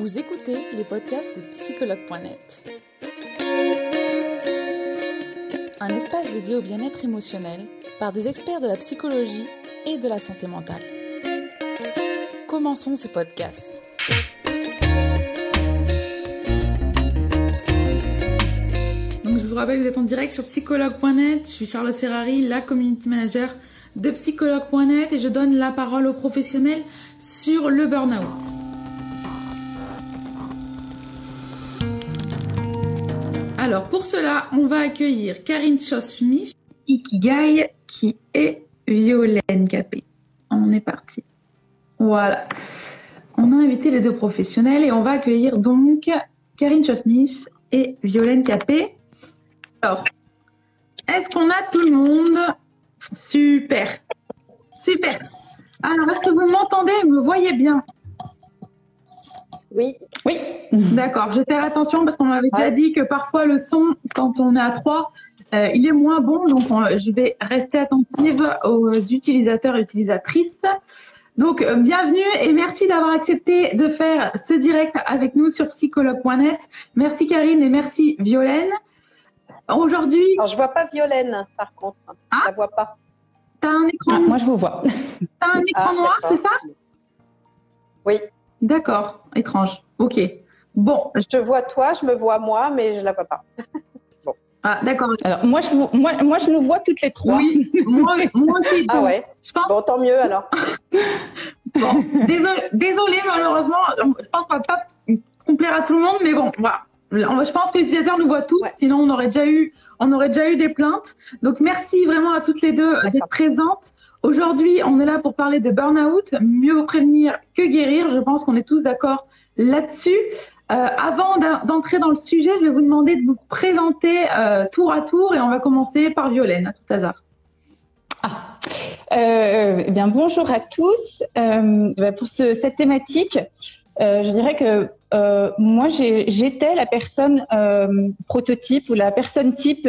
Vous écoutez les podcasts de psychologue.net. Un espace dédié au bien-être émotionnel par des experts de la psychologie et de la santé mentale. Commençons ce podcast. Donc je vous rappelle que vous êtes en direct sur psychologue.net. Je suis Charlotte Ferrari, la community manager de psychologue.net et je donne la parole aux professionnels sur le burn-out. Alors pour cela, on va accueillir Karine Schossmich, Ikigai, qui est Violaine Capé. On est parti. Voilà. On a invité les deux professionnels et on va accueillir donc Karine Schossmich et Violaine Capé. Alors, est-ce qu'on a tout le monde? Super. Super. Alors, est-ce que vous m'entendez? Et me voyez bien? Oui. Oui. D'accord. Je vais faire attention parce qu'on m'avait déjà dit que parfois le son, quand on est à trois, euh, il est moins bon. Donc, on- je vais rester attentive aux utilisateurs et utilisatrices. Donc, euh, bienvenue et merci d'avoir accepté de faire ce direct avec nous sur psychologue.net. Merci Karine et merci Violaine. Aujourd'hui, Alors, je vois pas Violaine, par contre. Ah. Je la vois pas. tu as un écran, moi, je vous vois. t'as un écran Ah, noir, d'accord. c'est ça? Oui. D'accord, étrange. Ok. Bon, Je te vois toi, je me vois moi, mais je la vois pas. ah, d'accord. Alors, moi, je moi, moi, je nous vois toutes les trois. Oui, moi, moi aussi. Ah donc, ouais. Je pense. Bon, tant mieux alors. Bon, désolé, désolé, malheureusement, je pense qu'on va pas complaire à tout le monde, mais bon, voilà. Je pense que les utilisateurs nous voient tous, Ouais. sinon on aurait déjà eu, on aurait déjà eu des plaintes. Donc merci vraiment à toutes les deux d'être présentes. Aujourd'hui, on est là pour parler de burn-out, mieux prévenir que guérir. Je pense qu'on est tous d'accord là-dessus. Euh, avant d'en- d'entrer dans le sujet, je vais vous demander de vous présenter euh, tour à tour et on va commencer par Violaine, à tout hasard. Euh, eh bien, bonjour à tous. Euh, bah, pour ce- cette thématique, euh, je dirais que euh, moi, j'étais la personne prototype ou la personne type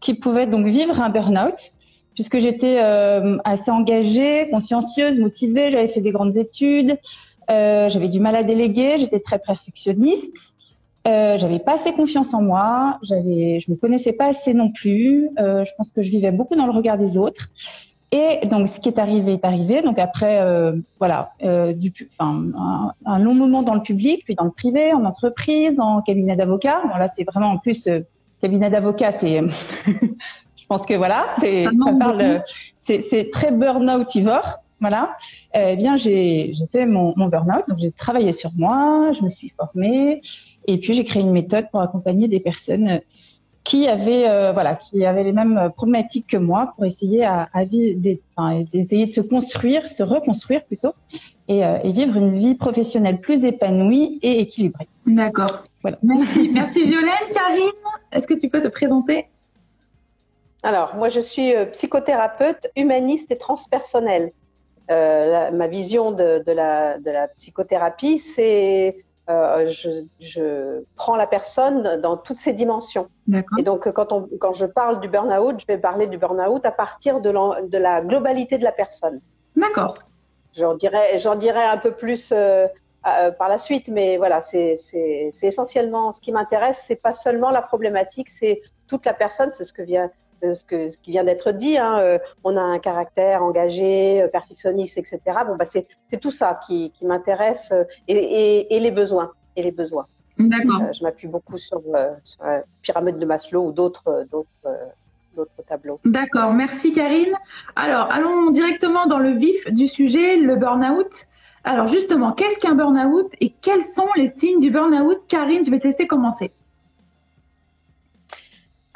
qui pouvait donc vivre un burn-out, puisque j'étais euh, assez engagée, consciencieuse, motivée. J'avais fait des grandes études, euh, j'avais du mal à déléguer, j'étais très perfectionniste. Euh, j'avais pas assez confiance en moi, j'avais, je me connaissais pas assez non plus. Euh, je pense que je vivais beaucoup dans le regard des autres. Et donc, ce qui est arrivé est arrivé. Donc après, euh, voilà, euh, du, un, un long moment dans le public, puis dans le privé, en entreprise, en cabinet d'avocat. Bon, là, c'est vraiment en plus cabinet d'avocat, c'est, je pense que voilà, c'est, Ça parle, c'est, très burn-outivore. Voilà. Eh bien, j'ai, fait mon, mon burn-out. Donc, j'ai travaillé sur moi, je me suis formée, et puis j'ai créé une méthode pour accompagner des personnes qui avaient, euh, voilà, qui avaient les mêmes problématiques que moi, pour essayer à, à vivre, des, enfin, essayer de se construire, se reconstruire plutôt, et, euh, et vivre une vie professionnelle plus épanouie et équilibrée. D'accord. Voilà. Merci. Merci Violaine. Karine, est-ce que tu peux te présenter? Alors, moi, je suis euh, psychothérapeute, humaniste et transpersonnelle. Euh, la- ma vision de, de la, de la psychothérapie, c'est euh, je, je prends la personne dans toutes ses dimensions. Et donc, quand, on, quand je parle du burn-out, je vais parler du burn-out à partir de, la globalité de la personne. D'accord. J'en dirai, dirai un peu plus euh, par la suite, mais voilà, c'est essentiellement ce qui m'intéresse. C'est pas seulement la problématique, c'est toute la personne. C'est ce que vient, euh, ce que, ce qui vient d'être dit. Hein. Euh, on a un caractère engagé, euh, perfectionniste, etc. Bon, bah c'est, tout ça qui, qui m'intéresse euh, et, et, et les besoins et les besoins. D'accord. Je m'appuie beaucoup sur, sur la pyramide de Maslow ou d'autres tableaux. D'accord. Merci Karine. Alors, allons directement dans le vif du sujet, le burn-out. Alors, justement, qu'est-ce qu'un burn-out et quels sont les signes du burn-out? Karine, je vais te laisser commencer.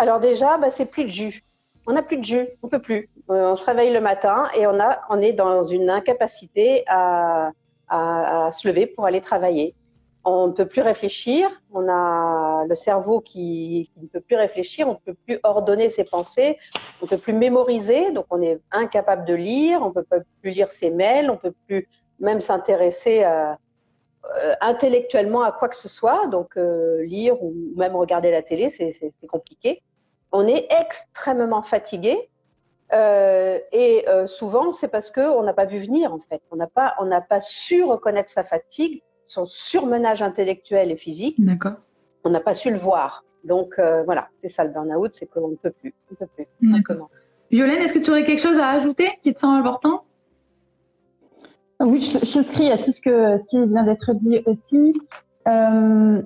Alors déjà, bah, c'est plus de jus. On n'a plus de jus, on peut plus. Euh, on se réveille le matin et on, a, on est dans une incapacité à, se lever pour aller travailler. On ne peut plus réfléchir, on a le cerveau qui, ne peut plus réfléchir, on ne peut plus ordonner ses pensées, on ne peut plus mémoriser, donc on est incapable de lire, on ne peut plus lire ses mails, on ne peut plus même s'intéresser euh, intellectuellement à quoi que ce soit, donc euh, lire ou même regarder la télé, c'est compliqué. On est extrêmement fatigué euh, et euh, souvent c'est parce qu'on n'a pas vu venir en fait. On n'a pas, on n'a pas su reconnaître sa fatigue, son surmenage intellectuel et physique. D'accord. On n'a pas su le voir. Donc euh, voilà, c'est ça le burn-out, c'est qu'on ne peut plus. On peut plus. D'accord. Violaine, est-ce que tu aurais quelque chose à ajouter qui te semble important? Oui, je souscris à tout ce, que, ce qui vient d'être dit aussi. Euh,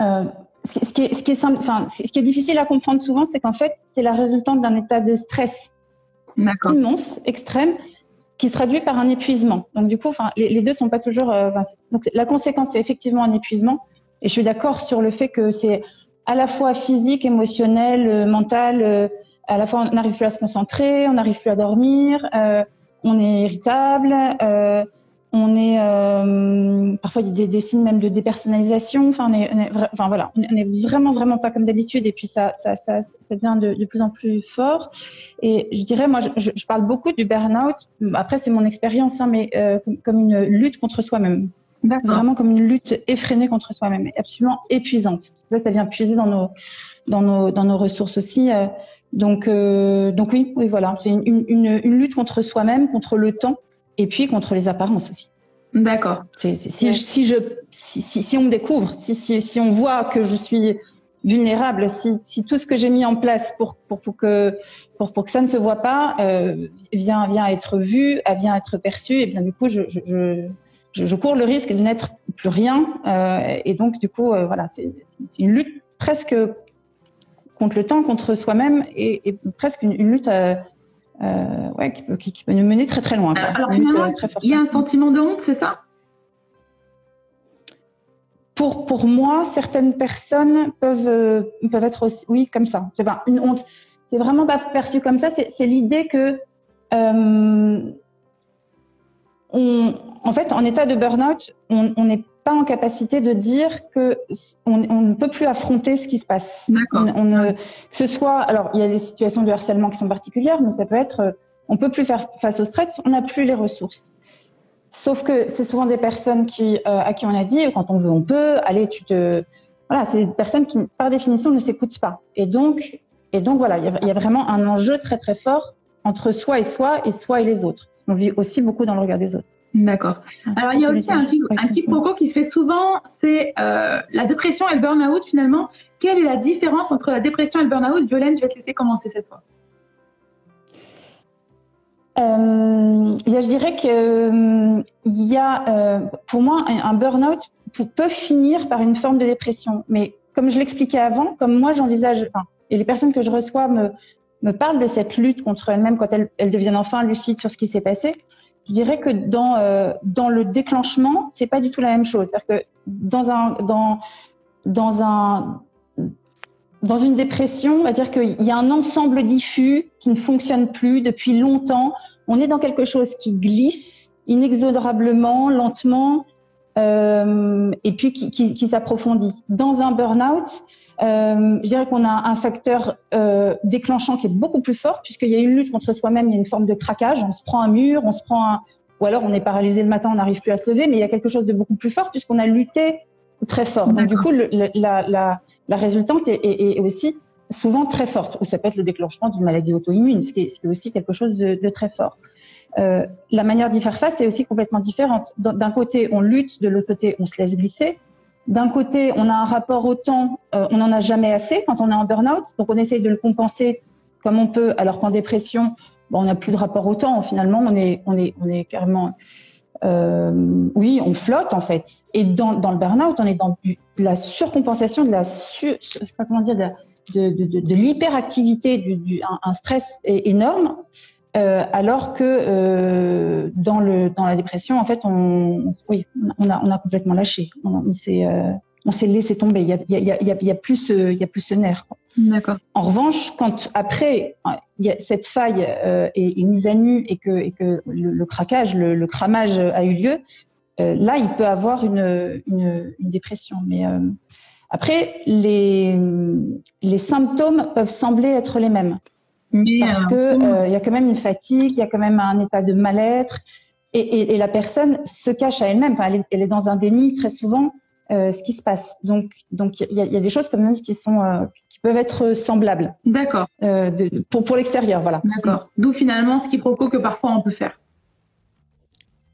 euh, ce, qui est, ce, qui est enfin, ce qui est difficile à comprendre souvent, c'est qu'en fait, c'est la résultante d'un état de stress immense, extrême, qui se traduit par un épuisement. Donc du coup, enfin, les, les deux sont pas toujours. Euh, donc la conséquence, c'est effectivement un épuisement. Et je suis d'accord sur le fait que c'est à la fois physique, émotionnel, euh, mental. Euh, à la fois, on n'arrive plus à se concentrer, on n'arrive plus à dormir, on est irritable, on est parfois il y a des, signes même de dépersonnalisation. Enfin, on est, enfin voilà, on est vraiment vraiment pas comme d'habitude. Et puis ça, ça, ça, ça devient de, de, plus en plus fort. Et je dirais, moi, je, je parle beaucoup du burn-out. Après, c'est mon expérience, hein, mais euh, comme, une lutte contre soi-même. Vraiment comme une lutte effrénée contre soi-même, absolument épuisante. Parce que ça, ça vient puiser dans nos, dans nos, dans nos ressources aussi. Euh. donc, euh, donc oui, oui, voilà, c'est une, une, une, lutte contre soi-même, contre le temps, et puis contre les apparences aussi. D'accord. Si, si, je, si, si, si, on me découvre, si, on voit que je suis vulnérable. Si, si tout ce que j'ai mis en place pour, pour, pour, que, pour, pour que ça ne se voit pas euh, vient, vient être vu, vient être perçu, et bien du coup, je, je, je, je cours le risque de n'être plus rien. Euh, et donc, du coup, euh, voilà, c'est une lutte presque contre le temps, contre soi-même, et, et, presque une, une lutte euh, euh, ouais, qui, peut, qui, peut nous mener très très loin. Alors, finalement, il y a un sentiment de honte, c'est ça? Pour, pour moi, certaines personnes peuvent, euh, peuvent être aussi, oui, comme ça. C'est pas une honte. C'est vraiment pas perçu comme ça. C'est l'idée que, euh, on, en fait, en état de burn-out, on n'est pas en capacité de dire que on, on, ne peut plus affronter ce qui se passe. On, on, que ce soit, alors, il y a des situations de harcèlement qui sont particulières, mais ça peut être, on peut plus faire face au stress, on n'a plus les ressources. Sauf que c'est souvent des personnes qui, euh, à qui on a dit, quand on veut, on peut. Allez, tu te, voilà, c'est des personnes qui, par définition, ne s'écoutent pas. Et donc, et donc voilà, il y, a, y, a, vraiment un enjeu très très fort entre soi et soi et soi et les autres. On vit aussi beaucoup dans le regard des autres. D'accord. Alors il y a aussi un, un quiproquo qui se fait souvent, c'est euh, la dépression et le burn-out finalement. Quelle est la différence entre la dépression et le burn-out? Violaine, je vais te laisser commencer cette fois. Euh, je dirais que euh, y a, euh, pour moi, un, burn-out peut finir par une forme de dépression. Mais comme je l'expliquais avant, comme moi j'envisage, et les personnes que je reçois me, parlent de cette lutte contre elles-mêmes quand elles, deviennent enfin lucides sur ce qui s'est passé. Je dirais que dans euh, dans le déclenchement, c'est pas du tout la même chose. C'est-à-dire que dans un dans dans un dans une dépression, on va dire qu'il y a un ensemble diffus qui ne fonctionne plus depuis longtemps. On est dans quelque chose qui glisse inexorablement, lentement, euh, et puis qui, qui, qui s'approfondit. Dans un burn-out, euh, je dirais qu'on a un facteur euh, déclenchant qui est beaucoup plus fort, puisqu'il y a une lutte contre soi-même, il y a une forme de craquage, on se prend un mur, on se prend un... ou alors on est paralysé le matin, on n'arrive plus à se lever, mais il y a quelque chose de beaucoup plus fort, puisqu'on a lutté très fort. Donc du coup, le, la, la la résultante est, est, est, aussi souvent très forte, ou ça peut être le déclenchement d'une maladie auto-immune, ce, qui est aussi quelque chose de, de très fort. Euh, la manière d'y faire face est aussi complètement différente. D'un côté, on lutte, de l'autre côté, on se laisse glisser. D'un côté, on a un rapport au temps, euh, on n'en a jamais assez quand on est en burn-out, donc on essaye de le compenser comme on peut, alors qu'en dépression, on n'a plus de rapport au temps. Finalement, on est, on est, on est carrément euh, oui, on flotte en fait. Et dans, le burn-out, on est dans la surcompensation, de la sur, je sais pas comment dire, de, l'hyperactivité, du, du, un, stress énorme. Euh, alors que euh, dans le dans la dépression, en fait, on oui, on a on a complètement lâché. On, on s'est euh, on s'est laissé tomber. Il y a, il y a, il y a, plus ce, il y a plus ce nerf. D'accord. En revanche, quand après il y a cette faille euh, est, est, mise à nu et que, et que le, le craquage, le, le, cramage a eu lieu, euh, là il peut avoir une, une, une dépression. Mais euh, après les les symptômes peuvent sembler être les mêmes Mais parce que il y a quand même une fatigue, il y a quand même un état de mal-être et, et, et la personne se cache à elle-même. Enfin, elle est, elle est dans un déni très souvent euh, ce qui se passe. Donc, donc il y a, y a, des choses quand même qui sont euh, qui peuvent être semblables. D'accord. Euh, pour pour l'extérieur, voilà. D'accord. D'où finalement ce qui provoque que parfois on peut faire.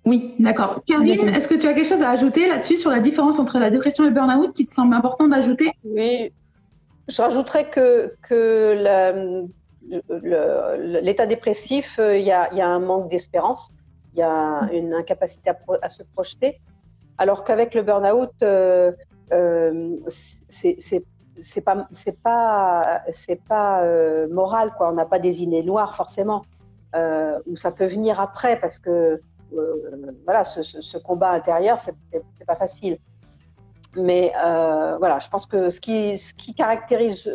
Oui, d'accord. Karine, est-ce que tu as quelque chose à ajouter là-dessus sur la différence entre la dépression et le burn-out qui te semble important d'ajouter? Oui, je rajouterais que, que l'état dépressif, euh, il y, a, un manque d'espérance, il y a une incapacité à, se projeter, alors qu'avec le burn-out, euh, euh, c'est pas euh, moral quoi. On n'a pas des idées noires forcément, euh, ou ça peut venir après parce que voilà, ce, combat intérieur, c'est pas facile. Mais voilà, je pense que ce qui, caractérise,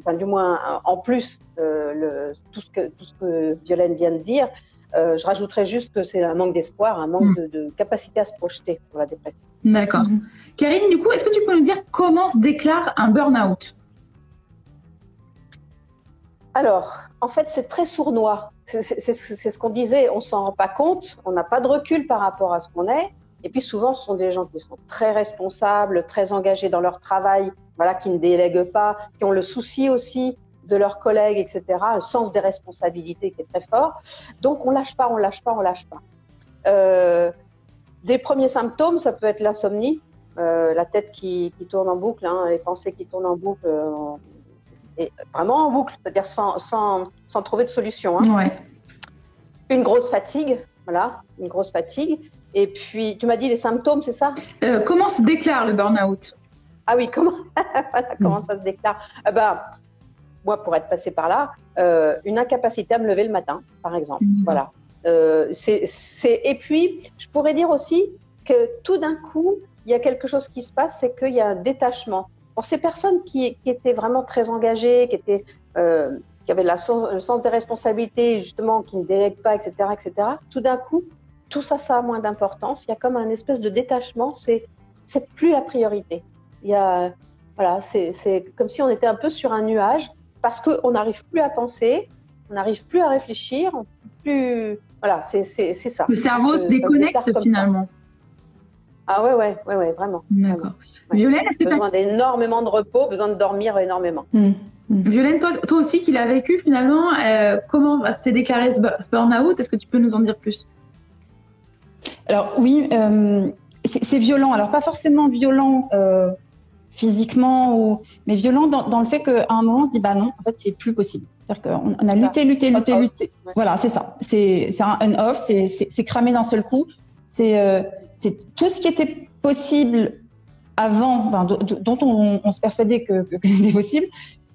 enfin, du moins en plus, le, tout, ce que, tout ce que Violaine vient de dire, je rajouterais juste que c'est un manque d'espoir, un manque mm. de, capacité à se projeter pour la dépression. D'accord. Karine, du coup, est-ce que tu peux nous dire comment se déclare un burn-out? Alors, en fait, c'est très sournois. C'est ce qu'on disait, on s'en rend pas compte, on n'a pas de recul par rapport à ce qu'on est. Et puis souvent, ce sont des gens qui sont très responsables, très engagés dans leur travail, voilà, qui ne délèguent pas, qui ont le souci aussi de leurs collègues, etc., un sens des responsabilités qui est très fort. Donc on lâche pas, on lâche pas, on lâche pas. Euh, des premiers symptômes, ça peut être l'insomnie, euh, la tête qui, tourne en boucle, hein, les pensées qui tournent en boucle, euh, et vraiment en boucle, c'est-à-dire sans, sans, sans, trouver de solution. Hein. Une grosse fatigue, voilà, une grosse fatigue. Et puis, tu m'as dit les symptômes, c'est ça? Euh, Comment se déclare le burn-out? Ah oui, comment, comment ça se déclare? Ah ben, Moi, pour être passé par là, euh, une incapacité à me lever le matin, par exemple. Mhm. Voilà. Euh, Et puis, je pourrais dire aussi que tout d'un coup, il y a quelque chose qui se passe, c'est qu'il y a un détachement. Pour ces personnes qui, étaient vraiment très engagées, qui, étaient, qui avaient la le sens des responsabilités, justement, qui ne délèguent pas, etc., etc., tout d'un coup, tout ça, ça a moins d'importance. Il y a comme un espèce de détachement. C'est, c'est plus la priorité. Il y a, voilà, c'est, c'est comme si on était un peu sur un nuage parce qu'on n'arrive plus à penser, on n'arrive plus à réfléchir, plus, voilà, c'est, c'est, c'est ça. Le cerveau se déconnecte finalement. Ah ouais, ouais, ouais, ouais vraiment. D'accord. Violaine, est-ce que besoin d'énormément de repos, besoin de dormir énormément. Mmh. Mmh. Violaine, toi, toi, aussi qui l'as vécu finalement, euh, comment s'est déclaré ce, burn-out? Est-ce que tu peux nous en dire plus? Alors oui, euh, c'est violent. Alors pas forcément violent euh, physiquement, ou, mais violent dans, dans le fait qu'à un moment on se dit bah non, en fait c'est plus possible. C'est-à-dire qu'on on a lutté, lutté, lutté, lutté. Voilà, c'est ça. C'est un on-off, c'est cramé d'un seul coup. C'est euh, c'est tout ce qui était possible avant, enfin, dont on, on, se persuadait que, que, c'était possible,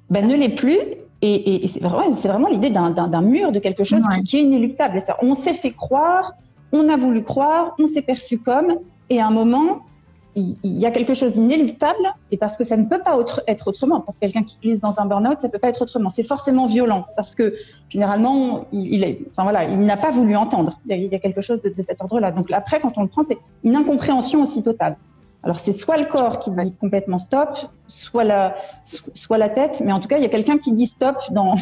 ben, ne l'est plus. Et, et, c'est vraiment, vraiment l'idée d'un mur, de quelque chose qui, qui, est inéluctable. on s'est fait croire, on a voulu croire, on s'est perçu comme, et à un moment, il, y a quelque chose d'inéluctable, et parce que ça ne peut pas être autrement. Pour quelqu'un qui glisse dans un burn-out, ça ne peut pas être autrement. C'est forcément violent, parce que généralement, il n'a pas voulu entendre. Il y a, quelque chose de, de cet ordre-là. Donc après, quand on le prend, c'est une incompréhension aussi totale. Alors c'est soit le corps qui dit complètement stop, soit la, soit la tête, mais en tout cas il y a quelqu'un qui dit stop dans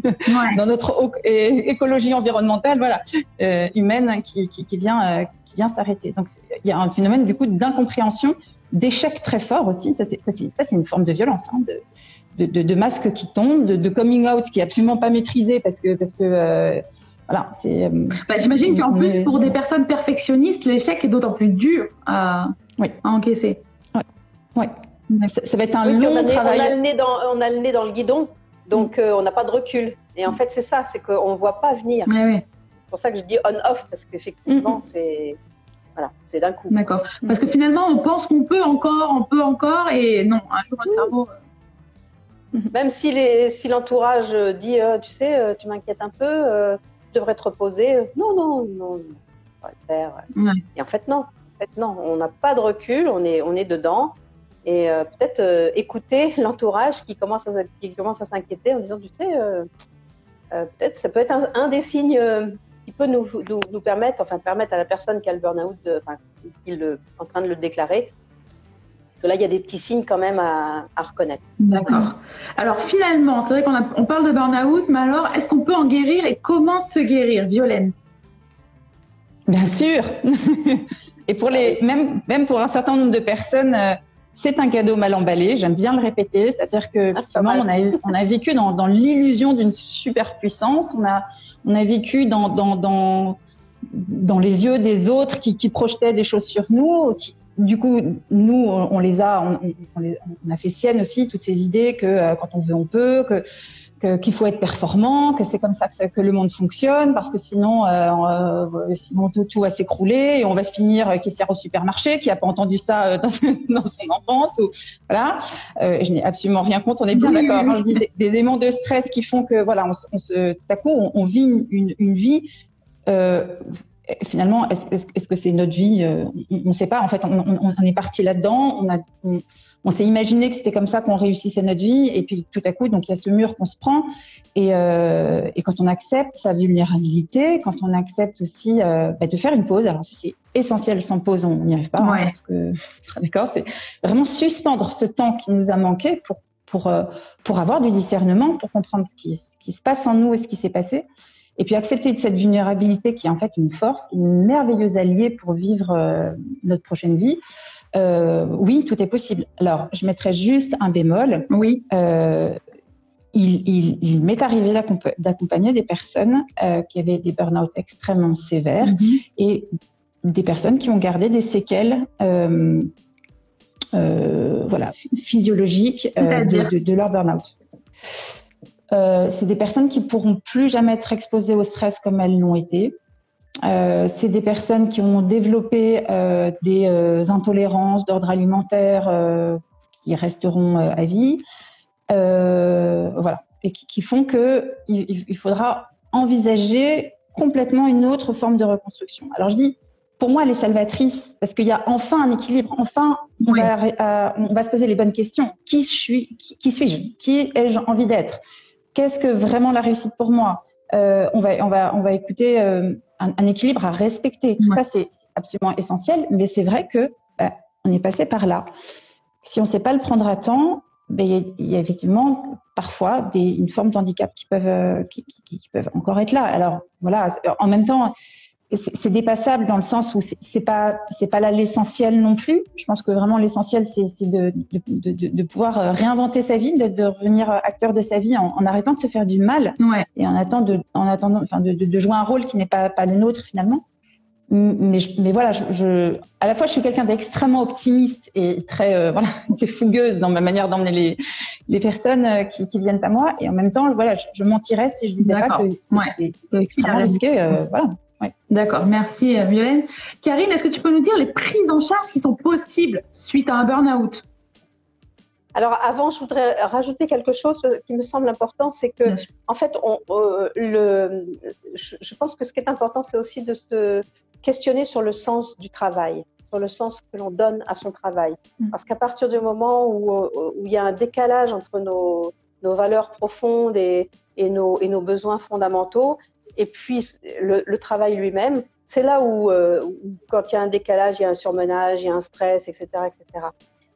dans notre écologie environnementale, voilà, euh, humaine, qui, qui, qui vient euh, vient s'arrêter. Donc il y a un phénomène du coup d'incompréhension, d'échec très fort aussi. Ça c'est une forme de violence, hein, de, de, de, masque qui tombe, de, coming out qui est absolument pas maîtrisé parce que parce que euh, voilà, c'est. Euh, bah, J'imagine qu'en plus pour des personnes perfectionnistes, l'échec est d'autant plus dur à, oui. à encaisser. Oui. Ça, va être un long on travail. On a, le nez dans, on a le nez dans le guidon, donc euh, on n'a pas de recul. Et en fait, c'est ça, c'est qu'on ne voit pas venir. oui. C'est pour ça que je dis on-off, parce qu'effectivement, mm-hmm. c'est voilà, c'est d'un coup. D'accord. Parce que finalement, on pense qu'on peut encore, on peut encore, et non, un jour, le cerveau. Euh, Même si, les, si l'entourage dit, euh, tu sais, euh, tu m'inquiètes un peu, tu devrais te reposer. non, non, non, on va le faire. Et en fait, non. En fait, non, on n'a pas de recul, on est, on est dedans. Et peut-être écouter l'entourage qui commence à, qui commence à s'inquiéter en disant, tu sais, peut-être ça peut être un des signes qui peut nous, nous, permettre, enfin permettre à la personne qui a le burn-out, enfin, qui est en train de le déclarer, que là, il y a des petits signes quand même à, reconnaître. D'accord. Alors finalement, c'est vrai qu'on on parle de burn-out, mais alors, est-ce qu'on peut en guérir et comment se guérir, Violaine? Bien sûr. Et pour les, même, même pour un certain nombre de personnes, euh, c'est un cadeau mal emballé. J'aime bien le répéter, c'est-à-dire que ah, on a, on a vécu dans, dans l'illusion d'une super puissance. On a, on a vécu dans, dans, dans, dans les yeux des autres qui, qui projetaient des choses sur nous. Qui, du coup, nous, on, les a, on, on, on, a fait sienne aussi toutes ces idées que euh, quand on veut, on peut, que qu'il faut être performant, que c'est comme ça que, que, le monde fonctionne, parce que sinon, euh, euh, sinon tout, tout va s'écrouler et on va se finir caissière au supermarché, qui a pas entendu ça euh, dans, dans son enfance. Ou, voilà. Euh, je n'ai absolument rien contre. On est bien d'accord. Dis des, des, éléments de stress qui font que voilà, on, on se, tout à coup, on, on vit une, une vie. Euh, finalement, est-ce est -ce que c'est notre vie On ne sait pas. En fait, on, on est parti là-dedans. On a on s'est imaginé que c'était comme ça qu'on réussissait notre vie, et puis tout à coup, donc il y a ce mur qu'on se prend, et, euh, et, quand on accepte sa vulnérabilité, quand on accepte aussi euh, bah, de faire une pause, alors c'est essentiel, sans pause. On n'y arrive pas, hein, parce que d'accord, c'est vraiment suspendre ce temps qui nous a manqué pour pour euh, pour avoir du discernement, pour comprendre ce qui ce qui se passe en nous et ce qui s'est passé. Et puis accepter cette vulnérabilité qui est en fait une force, une merveilleuse alliée pour vivre notre prochaine vie. Euh, oui, tout est possible. Alors, je mettrais juste un bémol. Oui. Euh, il, il, il m'est arrivé d'accompagner des personnes euh, qui avaient des burn-out extrêmement sévères mm -hmm. et des personnes qui ont gardé des séquelles voilà, physiologiques de, de, de, leur burn-out. c'est des personnes qui pourront plus jamais être exposées au stress comme elles l'ont été. Euh, c'est des personnes qui ont développé euh, des euh, intolérances d'ordre alimentaire euh, qui resteront euh, à vie, voilà, et qui, qui, font que il, il, faudra envisager complètement une autre forme de reconstruction. Alors je dis, pour moi, elle est salvatrice parce qu'il y a enfin un équilibre. Enfin, on, oui. va, on va se poser les bonnes questions. Qui suis, qui, qui suis-je? Qui ai-je envie d'être? Qu'est-ce que vraiment la réussite pour moi? Euh, on va on va on va écouter euh, un, un, équilibre à respecter. Tout ouais. ça c'est absolument essentiel, mais c'est vrai que bah, on est passé par là. Si on ne sait pas le prendre à temps, ben, il, y a, il y a effectivement parfois des, une forme d'handicap qui peuvent euh, qui, qui, qui, peuvent encore être là. Alors voilà, en même temps, c'est dépassable dans le sens où c'est pas c'est pas là l'essentiel non plus. Je pense que vraiment l'essentiel c'est de, de, de, de, pouvoir euh, réinventer sa vie, de, de revenir acteur de sa vie en, en, arrêtant de se faire du mal ouais. et en attendant de en attendant enfin de, de, jouer un rôle qui n'est pas pas le nôtre finalement. Mais, mais voilà, je, je à la fois je suis quelqu'un d'extrêmement optimiste et très euh, voilà, c'est fougueuse dans ma manière d'emmener les les personnes euh, qui, qui viennent à moi et en même temps voilà, je, je mentirais si je disais pas que c'est ouais. extrêmement risqué. Euh, voilà. Ouais. D'accord, merci Violaine. Karine, est-ce que tu peux nous dire les prises en charge qui sont possibles suite à un burn-out? Alors avant, je voudrais rajouter quelque chose qui me semble important, c'est que en fait, on, euh, le, je, je, pense que ce qui est important, c'est aussi de se questionner sur le sens du travail, sur le sens que l'on donne à son travail. Mmh. Parce qu'à partir du moment où, où, il y a un décalage entre nos, nos valeurs profondes et, et, nos, et nos besoins fondamentaux, et puis le, le travail lui-même, c'est là où, euh, où, quand il y a un décalage, il y a un surmenage, il y a un stress, etc. etc.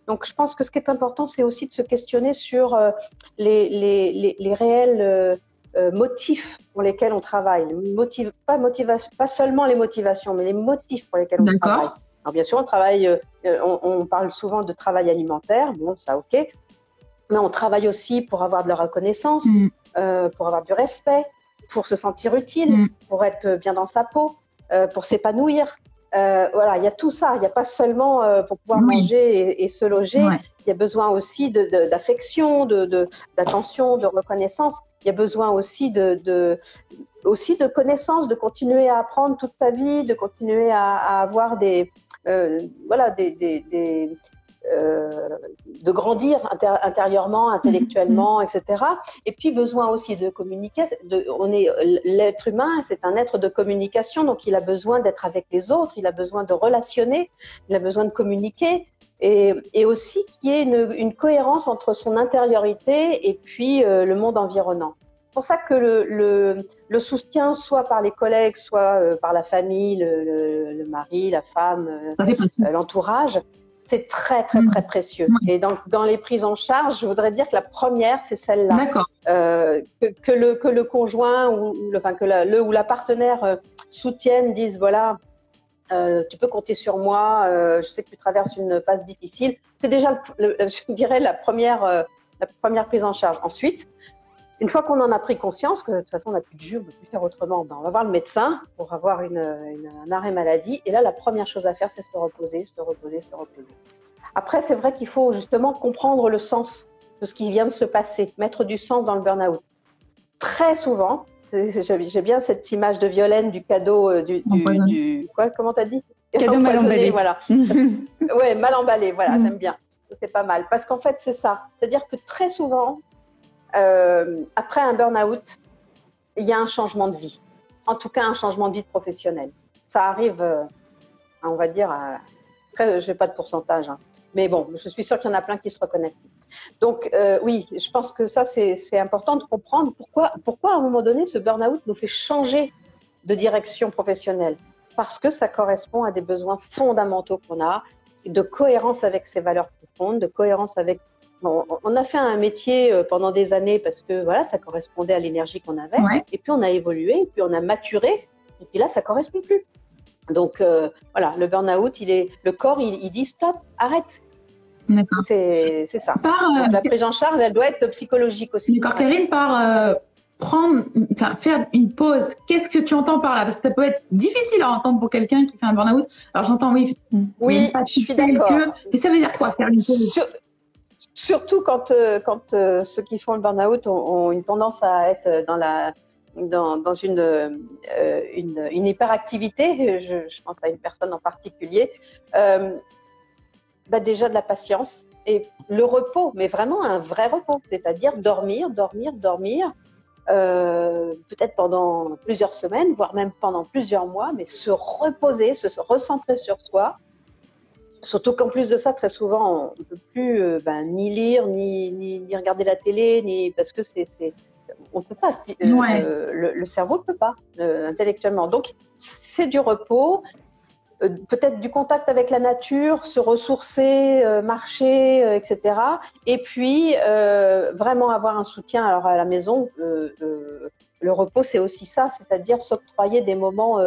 Donc je pense que ce qui est important, c'est aussi de se questionner sur euh, les, les, les, les, réels euh, motifs pour lesquels on travaille. Pas, motivation, pas seulement les motivations, mais les motifs pour lesquels on travaille. Alors bien sûr, on travaille, on, on, parle souvent de travail alimentaire, bon, ça ok, mais on travaille aussi pour avoir de la reconnaissance, mm. pour avoir du respect, pour se sentir utile, mm. pour être bien dans sa peau, euh, pour s'épanouir. Euh, voilà, il y a tout ça. Il n'y a pas seulement euh, pour pouvoir oui. manger et, et, se loger. Ouais. Il y a besoin aussi d'affection, de, d'attention, de, de, de, reconnaissance. Il y a besoin aussi de, de, aussi de connaissances, de continuer à apprendre toute sa vie, de continuer à, à avoir des, voilà, des, des, des de grandir inter intérieurement, intellectuellement, -hmm. etc. Et puis besoin aussi de communiquer. De, on est l'être humain, c'est un être de communication, donc il a besoin d'être avec les autres, il a besoin de relationner, il a besoin de communiquer. Et, et aussi qu'il y ait une, une, cohérence entre son intériorité et puis euh, le monde environnant. C'est pour ça que le, le, le, soutien, soit par les collègues, soit euh, par la famille, le, le, mari, la femme, euh, l'entourage, c'est très, très, très précieux. Et donc, dans les prises en charge, je voudrais dire que la première, c'est celle-là. Euh, que, que, le, que le conjoint ou, le, enfin, que la, le ou la partenaire euh, soutienne, dise voilà, euh, tu peux compter sur moi, euh, je sais que tu traverses une phase difficile. C'est déjà, le, je dirais, la première, la première prise en charge. Ensuite, une fois qu'on en a pris conscience, que de toute façon on n'a plus de jus, on ne peut plus faire autrement, ben, on va voir le médecin pour avoir une, un arrêt maladie. Et là, la première chose à faire, c'est se reposer, se reposer, se reposer. Après, c'est vrai qu'il faut justement comprendre le sens de ce qui vient de se passer, mettre du sens dans le burn-out. Très souvent, j'ai bien cette image de Violaine du cadeau euh, du, du, quoi Comment t'as dit? Cadeau mal emballé. Voilà. ouais, mal emballé. Voilà, mm. j'aime bien. C'est pas mal parce qu'en fait, c'est ça. C'est-à-dire que très souvent, euh, après un burn-out, il y a un changement de vie. En tout cas, un changement de vie professionnelle. Ça arrive, euh, on va dire, à, après, je n'ai pas de pourcentage, hein. mais bon, je suis sûre qu'il y en a plein qui se reconnaissent. Donc, euh, oui, je pense que ça, c'est important de comprendre pourquoi, pourquoi, à un moment donné, ce burn-out nous fait changer de direction professionnelle. Parce que ça correspond à des besoins fondamentaux qu'on a, de cohérence avec ses valeurs profondes, de cohérence avec on a fait un métier euh, pendant des années parce que voilà, ça correspondait à l'énergie qu'on avait. Et puis on a évolué, et puis on a maturé. Et puis là, ça correspond plus. Donc euh, voilà, le burn-out, il est, le corps, il, dit stop, arrête. C'est ça. Euh, la prise en charge, elle doit être psychologique aussi. D'accord, Karine, par prendre, enfin, faire une pause. Qu'est-ce que tu entends par là? Parce que ça peut être difficile à entendre pour quelqu'un qui fait un burn-out. Alors j'entends oui. Oui, je suis d'accord. Mais ça veut dire quoi faire une pause? Surtout quand, euh, quand euh, ceux qui font le burn-out ont, une tendance à être dans, la, dans, dans une, euh, une, une, hyperactivité, je, je, pense à une personne en particulier, bah déjà de la patience et le repos, mais vraiment un vrai repos, c'est-à-dire dormir, dormir, dormir, peut-être pendant plusieurs semaines, voire même pendant plusieurs mois, mais se reposer, se recentrer sur soi, Surtout qu'en plus de ça, très souvent, on ne peut plus euh, ben, ni lire, ni, ni, regarder la télé, ni parce que c'est, on ne peut pas. Euh, le, cerveau ne peut pas intellectuellement. Donc, c'est du repos, euh, peut-être du contact avec la nature, se ressourcer, marcher, etc. Et puis, vraiment avoir un soutien. Alors, à la maison, le repos, c'est aussi ça, c'est-à-dire s'octroyer des moments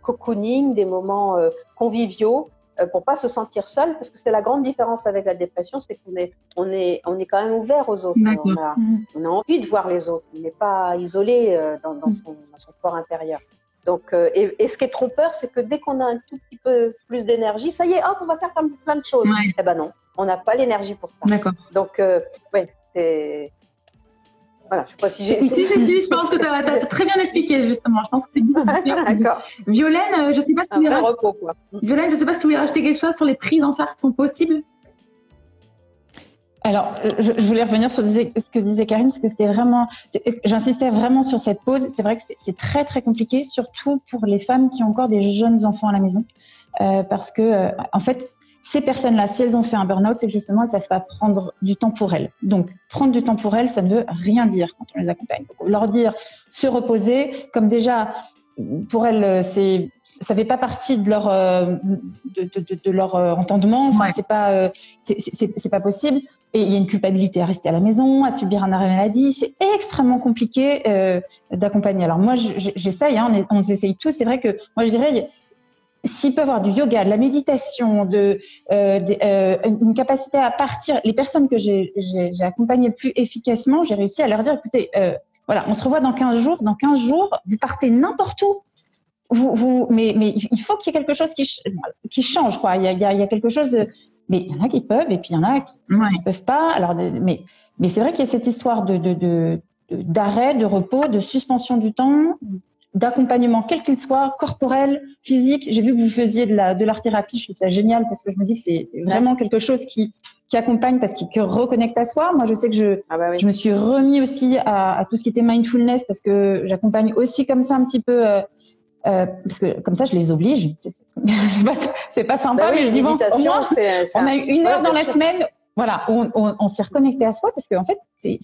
cocooning, des moments conviviaux euh, pour pas se sentir seul, parce que c'est la grande différence avec la dépression, c'est qu'on est, on est, on est quand même ouvert aux autres. On a, mm. on a, envie de voir les autres. On n'est pas isolé euh, dans, dans, mm. son, dans, son, corps intérieur. Donc, euh, et, et, ce qui est trompeur, c'est que dès qu'on a un tout petit peu plus d'énergie, ça y est, hop, on va faire plein de choses. Eh ben non, on n'a pas l'énergie pour ça. Donc, euh, ouais, c'est voilà, je sais pas si j'ai. Si, si, si, je pense que tu as, très bien expliqué, justement. Je pense que c'est beaucoup D'accord. Violaine, euh, je sais pas si tu voulais rajouter... Violaine, je sais pas si tu voulais rajouter quelque chose sur les prises en charge qui sont possibles. Alors, je, voulais revenir sur ce que disait Karine, parce que c'était vraiment, j'insistais vraiment sur cette pause. C'est vrai que c'est très très compliqué, surtout pour les femmes qui ont encore des jeunes enfants à la maison, euh, parce que euh, en fait, ces personnes-là, si elles ont fait un burn-out, c'est que justement, elles ne savent pas prendre du temps pour elles. Donc, prendre du temps pour elles, ça ne veut rien dire quand on les accompagne. Donc, leur dire se reposer, comme déjà, pour elles, c'est, ça fait pas partie de leur, euh, de, de, de, leur euh, entendement. Enfin, c'est pas, euh, c'est pas possible. Et il y a une culpabilité à rester à la maison, à subir un arrêt maladie. C'est extrêmement compliqué d'accompagner. Alors moi, j'essaye, hein, on, on essaye tous. C'est vrai que moi, je dirais, s'ils peuvent avoir du yoga, de la méditation, de, euh, euh, une capacité à partir, les personnes que j'ai accompagnées plus efficacement, j'ai réussi à leur dire, écoutez, euh, voilà, on se revoit dans 15 jours. Dans 15 jours, vous partez n'importe où. Vous, vous, mais, mais il faut qu'il y ait quelque chose qui, qui change, quoi. Il y, a, il, y a, il y a quelque chose. De, mais il y en a qui peuvent et puis il y en a qui ne peuvent pas. Alors, mais, mais c'est vrai qu'il y a cette histoire de, de, de d'arrêt, de repos, de suspension du temps, d'accompagnement, quel qu'il soit, corporel, physique. J'ai vu que vous faisiez de la de l'art thérapie, je trouve ça génial parce que je me dis que c'est vraiment quelque chose qui qui accompagne parce qu'il reconnecte à soi. Moi, je sais que je ah bah je me suis remis aussi à, à, tout ce qui était mindfulness parce que j'accompagne aussi comme ça un petit peu. Euh, euh, parce que comme ça, je les oblige. C'est pas, pas sympa, bah mais bon, on a eu une heure dans la semaine. Voilà, on, on, on s'est reconnecté à soi parce qu'en en fait,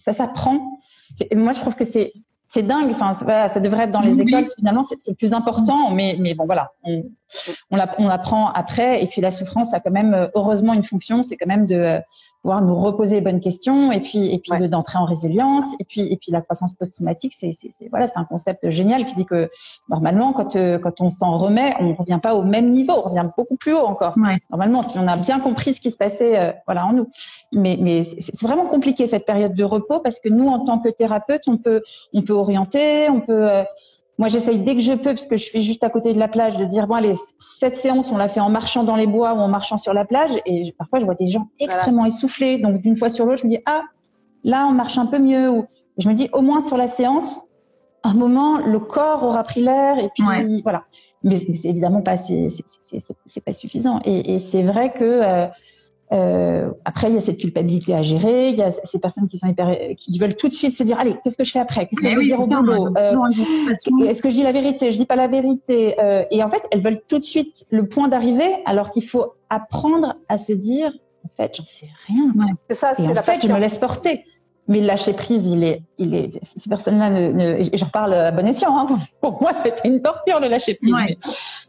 ça s'apprend. Moi, je trouve que c'est c'est dingue. Enfin, ça devrait être dans les écoles. Finalement, c'est le plus important. Mais, mais bon, voilà. on, on apprend après. Et puis la souffrance a quand même heureusement une fonction, c'est quand même de pouvoir nous reposer les bonnes questions et puis et puis d'entrer en résilience. Et puis et puis la croissance post-traumatique c'est c'est voilà c'est un concept génial qui dit que normalement quand euh, quand on s'en remet on revient pas au même niveau. On revient beaucoup plus haut encore. Normalement si on a bien compris ce qui se passait euh, voilà en nous. Mais mais c'est vraiment compliqué cette période de repos parce que nous en tant que thérapeute on peut on peut orienter on peut euh, moi, j'essaye dès que je peux, parce que je suis juste à côté de la plage, de dire bon allez, cette séance, on l'a fait en marchant dans les bois ou en marchant sur la plage, et parfois je vois des gens extrêmement essoufflés. Donc d'une fois sur l'autre, je me dis ah là on marche un peu mieux, ou je me dis au moins sur la séance, un moment le corps aura pris l'air, et puis voilà. Mais c'est évidemment pas c'est pas suffisant. Et, et c'est vrai que euh, euh, après, il y a cette culpabilité à gérer. Il y a ces personnes qui sont hyper, qui veulent tout de suite se dire, allez, qu'est-ce que je fais après? Qu'est-ce que je vais dire au boulot? euh, Est-ce que je dis la vérité? Je dis pas la vérité euh, Et en fait, elles veulent tout de suite le point d'arrivée, alors qu'il faut apprendre à se dire, en fait, j'en sais rien. C'est ça, c'est la fait, je me laisse porter. Mais le lâcher prise, il est, il est, ces personnes-là ne, ne j'en parle à bon escient. Hein. Pour moi, c'était une torture le lâcher prise.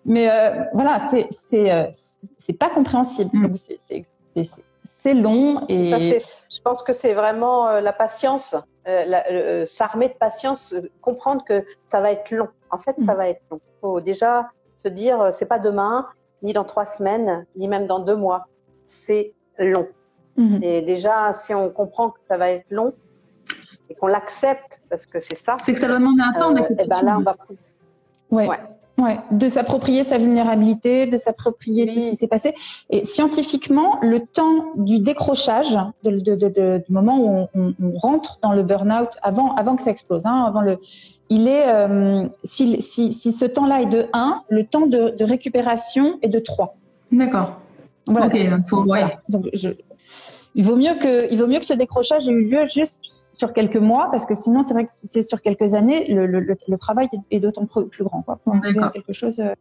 Mais, euh, voilà, c'est, c'est, c'est pas compréhensible. Mm. C'est, c'est long et je pense que c'est vraiment euh, la patience, euh, euh, s'armer de patience, comprendre que ça va être long. En fait, ça mm. va être long. Il faut déjà se dire, c'est pas demain, ni dans trois semaines, ni même dans deux mois. C'est long. Mm-hmm. Et déjà, si on comprend que ça va être long et qu'on l'accepte, parce que c'est ça. C'est que ça va demander un temps, mais c'est ben là, on va. Ouais. ouais. Ouais, de s'approprier sa vulnérabilité, de s'approprier tout ce qui s'est passé. Et scientifiquement, le temps du décrochage, de, de, de, du moment où on, on, rentre dans le burn-out, avant, avant que ça explose, hein, avant le, il est, euh, si, si, si, ce temps-là est de 1, le temps de, récupération est de 3. D'accord. Voilà. Donc, faut, ouais. donc je, il vaut mieux que, il vaut mieux que ce décrochage ait eu lieu juste sur quelques mois, parce que sinon, c'est vrai que si c'est sur quelques années, le, le, le travail est, d'autant plus grand. Quoi, pour quelque chose. Euh,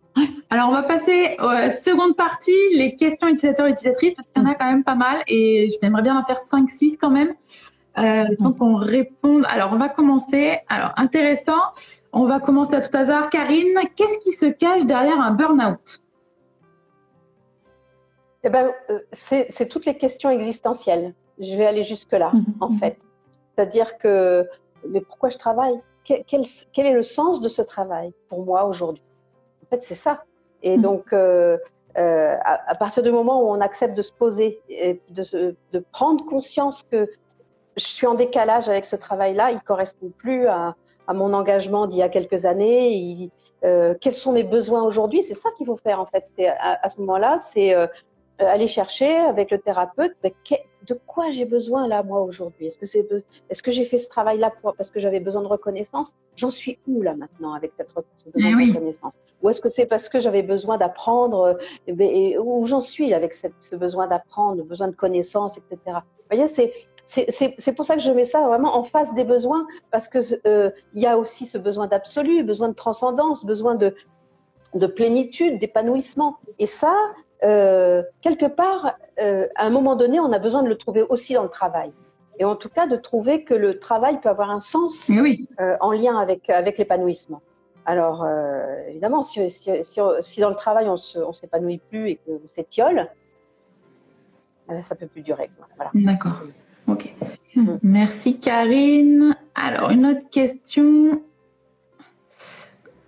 Alors, on va passer à la seconde partie, les questions utilisateurs et utilisatrices, parce qu'il y en a quand même pas mal, et j'aimerais bien en faire 5-6 quand même. Euh, donc, on réponde. Alors, on va commencer. Alors, intéressant. On va commencer à tout hasard. Karine, qu'est-ce qui se cache derrière un burn-out? Eh ben, euh, c'est toutes les questions existentielles. Je vais aller jusque-là, mhm. en fait. C'est-à-dire que, mais pourquoi je travaille? Quel, quel, est le sens de ce travail pour moi aujourd'hui? En fait, c'est ça. Et mmh. donc, euh, euh, à, partir du moment où on accepte de se poser et de, de prendre conscience que je suis en décalage avec ce travail-là, il correspond plus à, à mon engagement d'il y a quelques années. euh, quels sont mes besoins aujourd'hui? C'est ça qu'il faut faire en fait. C'est à, à, ce moment-là, c'est euh, aller chercher avec le thérapeute. Mais de quoi j'ai besoin là moi aujourd'hui? Est-ce que c'est est-ce que j'ai fait ce travail là pour parce que j'avais besoin de reconnaissance? J'en suis où là maintenant avec cette ce besoin eh reconnaissance? Ou est-ce que c'est parce que j'avais besoin d'apprendre eh ben, et, où j'en suis avec cette, ce besoin d'apprendre, besoin de connaissance, etc. Vous voyez, c'est c'est pour ça que je mets ça vraiment en face des besoins, parce que euh, il y a aussi ce besoin d'absolu, besoin de transcendance, besoin de, de plénitude, d'épanouissement. Et ça, euh, quelque part, euh, à un moment donné, on a besoin de le trouver aussi dans le travail. Et en tout cas, de trouver que le travail peut avoir un sens euh, en lien avec, avec l'épanouissement. Alors, évidemment, si, si, si, dans le travail, on ne s'épanouit plus et qu'on s'étiole, ça peut plus durer. Voilà. D'accord. Ok. Mm. Merci Karine. Alors, une autre question.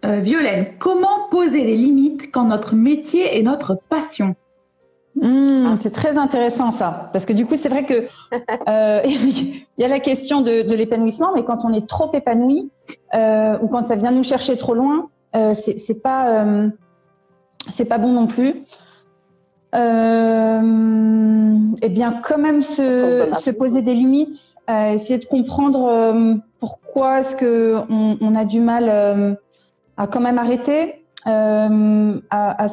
Euh, Violaine, comment poser des limites quand notre métier est notre passion hmm, C'est très intéressant ça, parce que du coup c'est vrai que euh, il y a la question de, l'épanouissement, mais quand on est trop épanoui euh, ou quand ça vient nous chercher trop loin, euh, c'est pas euh, c'est pas bon non plus. eh bien, quand même se, se poser des limites, essayer de comprendre pourquoi est-ce que on, on, a du mal à quand même arrêter. Euh, à, à,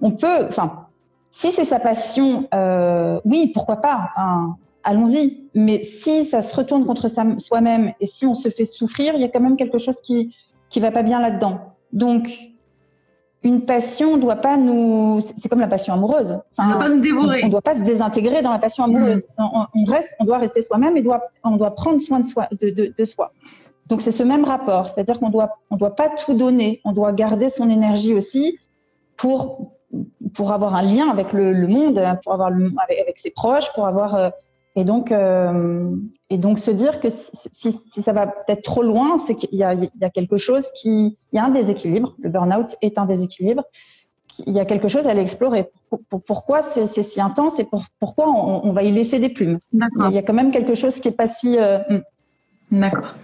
on peut, enfin, si c'est sa passion, euh, oui, pourquoi pas, hein, allons-y. Mais si ça se retourne contre soi-même et si on se fait souffrir, il y a quand même quelque chose qui qui va pas bien là-dedans. Donc, une passion doit pas nous, c'est comme la passion amoureuse. Enfin, on doit pas nous dévorer. On, doit pas se désintégrer dans la passion amoureuse. Mmh. On, on, reste, on doit rester soi-même et doit, on doit prendre soin de soi, de, de, de soi. Donc c'est ce même rapport, c'est-à-dire qu'on doit on doit pas tout donner, on doit garder son énergie aussi pour pour avoir un lien avec le, monde, pour avoir le, avec, avec, ses proches, pour avoir et donc, euh, et donc se dire que si, si ça va peut-être trop loin, c'est qu'il y, y a, quelque chose qui, il y a un déséquilibre. Le burn-out est un déséquilibre. Il y a quelque chose à aller explorer. pourquoi c'est si intense et pour, pourquoi on, on, va y laisser des plumes? Il y a quand même quelque chose qui est pas si. Euh, hmm. D'accord.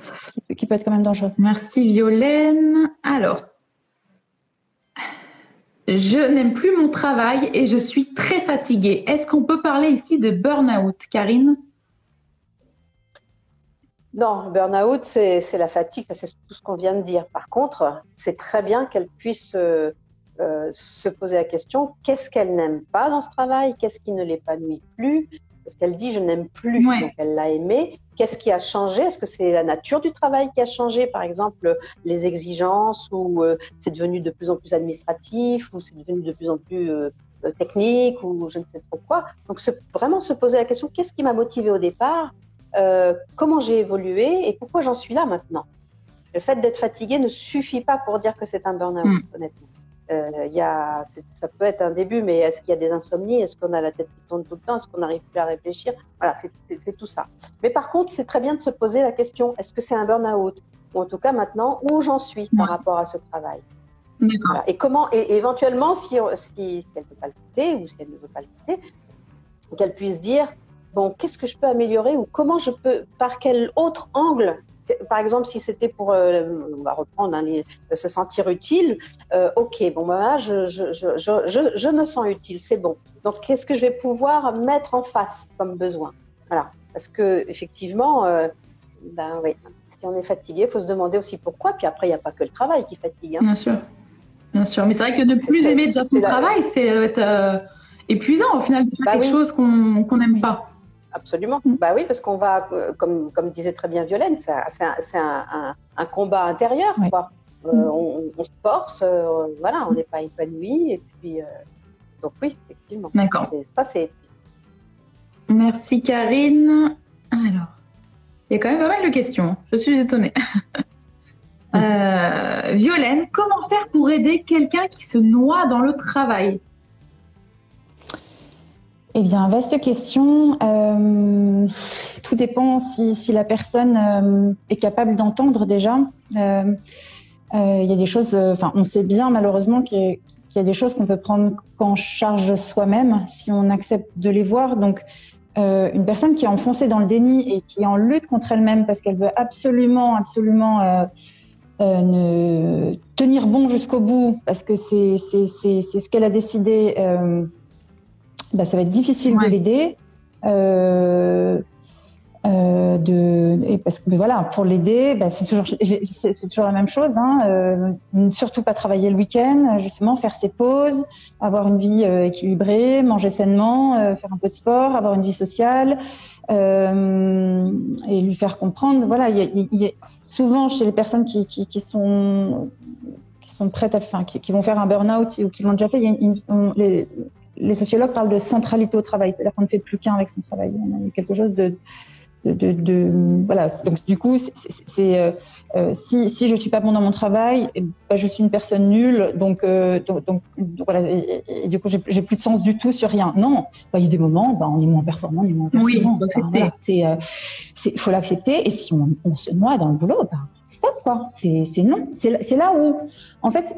Qui, qui, peut être quand même dangereux. Merci Violaine. Alors, je n'aime plus mon travail et je suis très fatiguée. Est-ce qu'on peut parler ici de burn-out, Karine? Non, burn-out, c'est la fatigue, c'est tout ce qu'on vient de dire. Par contre, c'est très bien qu'elle puisse euh, euh, se poser la question qu'est-ce qu'elle n'aime pas dans ce travail? Qu'est-ce qui ne l'épanouit plus? Parce qu'elle dit je n'aime plus, donc elle l'a aimé. Qu'est-ce qui a changé? Est-ce que c'est la nature du travail qui a changé? Par exemple, les exigences ou euh, c'est devenu de plus en plus administratif ou c'est devenu de plus en plus euh, euh, technique ou je ne sais trop quoi. Donc, vraiment se poser la question qu'est-ce qui m'a motivé au départ? Comment j'ai évolué et pourquoi j'en suis là maintenant? Le fait d'être fatigué ne suffit pas pour dire que c'est un burn-out, hmm. honnêtement. Euh, y a, ça peut être un début, mais est-ce qu'il y a des insomnies? Est-ce qu'on a la tête qui tourne tout le temps? Est-ce qu'on n'arrive plus à réfléchir? Voilà, c'est tout ça. Mais par contre, c'est très bien de se poser la question est-ce que c'est un burn-out? Ou en tout cas, maintenant, où j'en suis par rapport à ce travail? Et comment, et éventuellement, si, si, elle ne peut pas le quitter ou si elle ne veut pas le quitter, qu'elle puisse dire bon, qu'est-ce que je peux améliorer? Ou comment je peux, par quel autre angle par exemple, si c'était pour, euh, on va reprendre, hein, se sentir utile, euh, ok, bon, bah, je, je, je, je, me sens utile, c'est bon. Donc, qu'est-ce que je vais pouvoir mettre en face comme besoin? Voilà, parce que effectivement, euh, ben oui, si on est fatigué, il faut se demander aussi pourquoi. Puis après, il n'y a pas que le travail qui fatigue. Hein. Bien sûr, bien sûr. Mais c'est vrai que ne plus aimer déjà son travail, c'est épuisant au final de faire bah quelque chose qu'on n'aime pas. Absolument. Mm. Bah oui, parce qu'on va, euh, comme, comme disait très bien Violaine, c'est un, un, combat intérieur. Quoi. Euh, mm. on, se force, euh, voilà, on n'est pas épanoui. Et puis, donc oui, effectivement. D'accord. Ça, c'est. Merci Karine. Alors, il y a quand même pas mal de questions. Je suis étonnée. Violaine, comment faire pour aider quelqu'un qui se noie dans le travail? Eh bien, vaste question. Euh, tout dépend si, la personne euh, est capable d'entendre déjà. Euh, il y a des choses, enfin, on sait bien malheureusement qu'il y, a des choses qu'on peut prendre qu'en charge soi-même si on accepte de les voir. Donc, une personne qui est enfoncée dans le déni et qui est en lutte contre elle-même parce qu'elle veut absolument, absolument tenir bon jusqu'au bout parce que c'est ce qu'elle a décidé bah, ça va être difficile de l'aider. Euh, euh, de, et parce que voilà, pour l'aider, bah, c'est toujours, c'est, toujours la même chose. Hein, euh, surtout pas travailler le week-end, justement faire ses pauses, avoir une vie équilibrée, manger sainement, faire un peu de sport, avoir une vie sociale, et lui faire comprendre. Voilà, il y a, souvent chez les personnes qui, qui, qui sont qui sont prêtes à, enfin, qui, qui vont faire un burn-out ou qui l'ont déjà fait, il y a une, les, les sociologues parlent de centralité au travail, c'est-à-dire qu'on ne fait plus qu'un avec son travail. On a quelque chose de, de, de, voilà. Donc du coup, c'est euh, euh, si, si je suis pas bon dans mon travail, eh ben, je suis une personne nulle. Donc euh, donc, voilà. Et, du coup, j'ai plus de sens du tout sur rien. Non, bah, il y a des moments, bah, on est moins performant, on est moins performant. Oui, c'est il faut l'accepter. Et si on, on, se noie dans le boulot, bah, stop quoi. C'est non. C'est là où en fait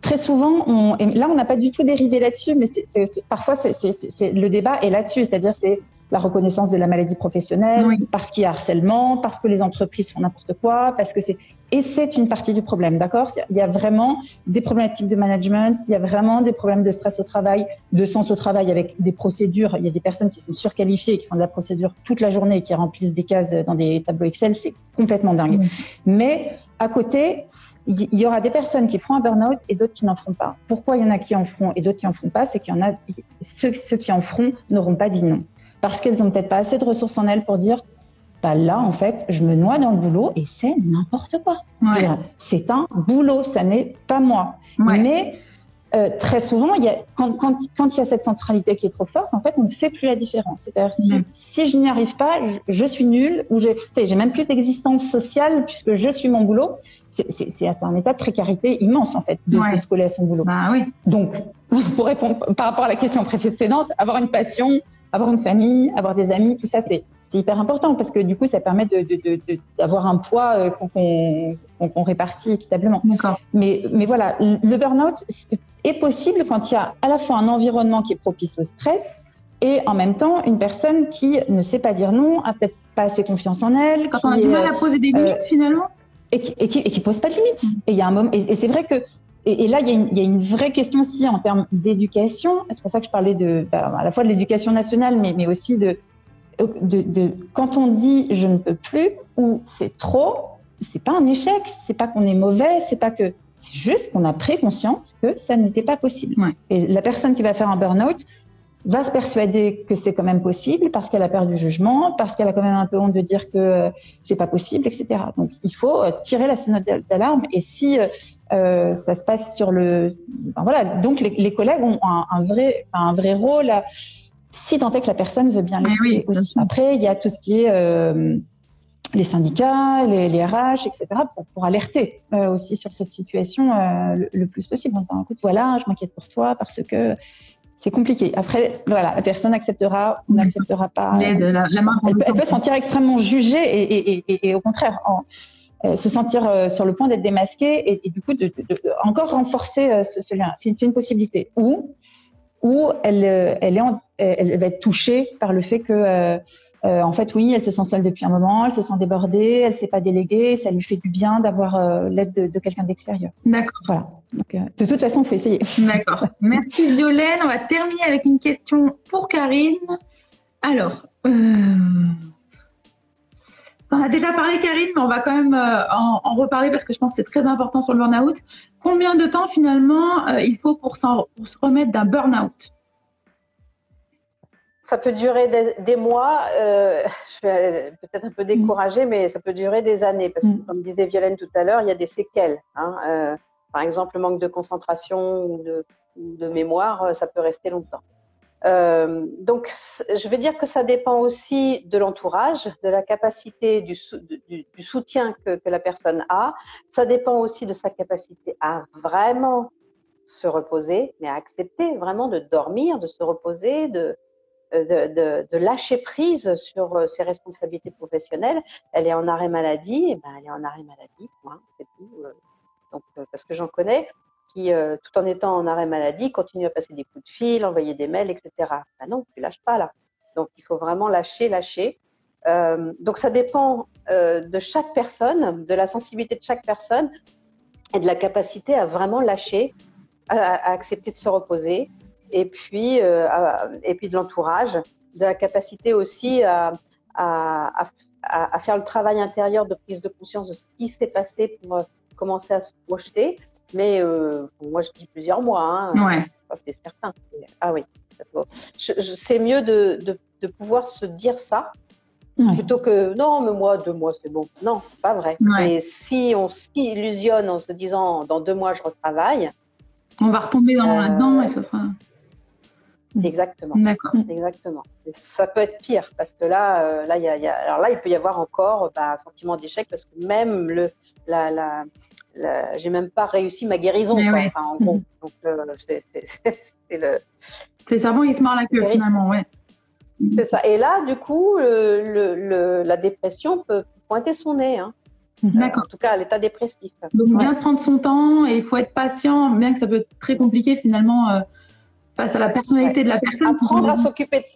très souvent, on, et là, on n'a pas du tout dérivé là-dessus, mais c'est, parfois, c'est, le débat est là-dessus, c'est-à-dire c'est la reconnaissance de la maladie professionnelle, parce qu'il y a harcèlement, parce que les entreprises font n'importe quoi, parce que c'est et c'est une partie du problème, d'accord? Il y a vraiment des problématiques de management, il y a vraiment des problèmes de stress au travail, de sens au travail avec des procédures. Il y a des personnes qui sont surqualifiées et qui font de la procédure toute la journée et qui remplissent des cases dans des tableaux Excel, c'est complètement dingue. Mais à côté, il y aura des personnes qui feront un burn-out et d'autres qui n'en feront pas. Pourquoi il y en a qui en feront et d'autres qui en feront pas C'est qu'il y en a ceux, ceux qui en feront n'auront pas dit non parce qu'elles n'ont peut-être pas assez de ressources en elles pour dire bah là, en fait, je me noie dans le boulot et c'est n'importe quoi. C'est un boulot, ça n'est pas moi. Mais euh, très souvent, il y a, quand, quand, quand, il y a cette centralité qui est trop forte, en fait, on ne fait plus la différence. C'est-à-dire, si, si, je n'y arrive pas, je, suis nulle, ou j'ai même plus d'existence sociale puisque je suis mon boulot. C'est un état de précarité immense, en fait, de, se coller à son boulot. Bah, oui. Donc, pour répondre par rapport à la question précédente, avoir une passion, avoir une famille, avoir des amis, tout ça, c'est c'est hyper important parce que du coup, ça permet d'avoir un poids euh, qu'on répartit équitablement. Mais, mais voilà, le burn-out est possible quand il y a à la fois un environnement qui est propice au stress et en même temps une personne qui ne sait pas dire non, a peut-être pas assez confiance en elle. Quand on a du mal à poser des limites euh, finalement et qui, et, qui, et qui, pose pas de limites. Mm. Et il y a un moment, et, c'est vrai que et, là, il y, a une, il y, a une, vraie question aussi en termes d'éducation. C'est pour ça que je parlais de, bah, à la fois de l'éducation nationale, mais, mais aussi de, de, de, quand on dit je ne peux plus ou c'est trop, c'est pas un échec, c'est pas qu'on est mauvais, c'est pas que c'est juste qu'on a pris conscience que ça n'était pas possible. Et la personne qui va faire un burn-out va se persuader que c'est quand même possible parce qu'elle a perdu jugement, parce qu'elle a quand même un peu honte de dire que euh, c'est pas possible, etc. Donc il faut euh, tirer la sonnette d'alarme. Et si euh, ça se passe sur le, voilà, donc les, les collègues ont un, un, vrai, un vrai rôle. À, si tant est que la personne veut bien l'aider aussi. Après, il y a tout ce qui est euh, les syndicats, les, les, RH, etc., pour, pour alerter euh, aussi sur cette situation euh, le, plus possible en disant, écoute, voilà, je m'inquiète pour toi parce que c'est compliqué. Après, voilà, la personne acceptera ou n'acceptera pas. elle, elle, peut se sentir extrêmement jugée et, et, et, et au contraire, en, se sentir sur le point d'être démasquée et, du coup de, de, de, encore renforcer ce, ce lien. C'est une possibilité. Ou ou elle, elle, est elle va être touchée par le fait que, euh, euh, en fait, oui, elle se sent seule depuis un moment, elle se sent débordée, elle ne sait pas déléguer, ça lui fait du bien d'avoir l'aide de, quelqu'un d'extérieur. D'accord. Voilà. Donc, de toute façon, il faut essayer. D'accord. Merci Violaine. On va terminer avec une question pour Karine. Alors, on a déjà parlé, Karine, mais on va quand même euh, en, reparler parce que je pense que c'est très important sur le burn-out. Combien de temps finalement euh, il faut pour, se remettre d'un burn-out? Ça peut durer des, mois, euh, je vais peut-être un peu découragée, mais ça peut durer des années, parce que mm. comme disait Violaine tout à l'heure, il y a des séquelles. Hein, par exemple, le manque de concentration ou de mémoire, ça peut rester longtemps. Euh, donc, je veux dire que ça dépend aussi de l'entourage, de la capacité du, du, soutien que, que, la personne a. Ça dépend aussi de sa capacité à vraiment se reposer, mais à accepter vraiment de dormir, de se reposer, de, de, de, lâcher prise sur euh, ses responsabilités professionnelles. Elle est en arrêt maladie, et ben elle est en arrêt maladie, c'est tout. Euh. Donc, parce que j'en connais, qui, euh, tout en étant en arrêt maladie, continue à passer des coups de fil, envoyer des mails, etc. Ben non, tu lâches pas là. Donc, il faut vraiment lâcher, lâcher. Euh, donc, ça dépend euh, de chaque personne, de la sensibilité de chaque personne et de la capacité à vraiment lâcher, à, accepter de se reposer, et puis, et puis de l'entourage, de la capacité aussi à, à, à, faire le travail intérieur de prise de conscience de ce qui s'est passé pour commencer à se projeter mais euh, moi, je dis plusieurs mois. Hein. Ouais. C'est certain. Ah oui. C'est mieux de, de, de, pouvoir se dire ça plutôt que non, mais moi, deux mois, c'est bon. Non, c'est pas vrai. Et si on s'illusionne en se disant dans deux mois, je retravaille. On va retomber dans, euh, là-dedans et ça sera. Exactement. D'accord. Exactement. ça peut être pire parce que là, euh, là, il y a, alors là, il peut y avoir encore bah, un sentiment d'échec parce que même le, la, la, j'ai même pas réussi ma guérison. Enfin, en gros. Donc, euh, c'est le. C'est bon, il se mord la queue finalement, ouais. C'est ça. Et là, du coup, le, le, la dépression peut pointer son nez. Hein. D'accord. en tout cas, à l'état dépressif. Donc, bien prendre son temps et il faut être patient, bien que ça peut être très compliqué finalement euh, face à la personnalité de la personne. Apprendre à s'occuper de.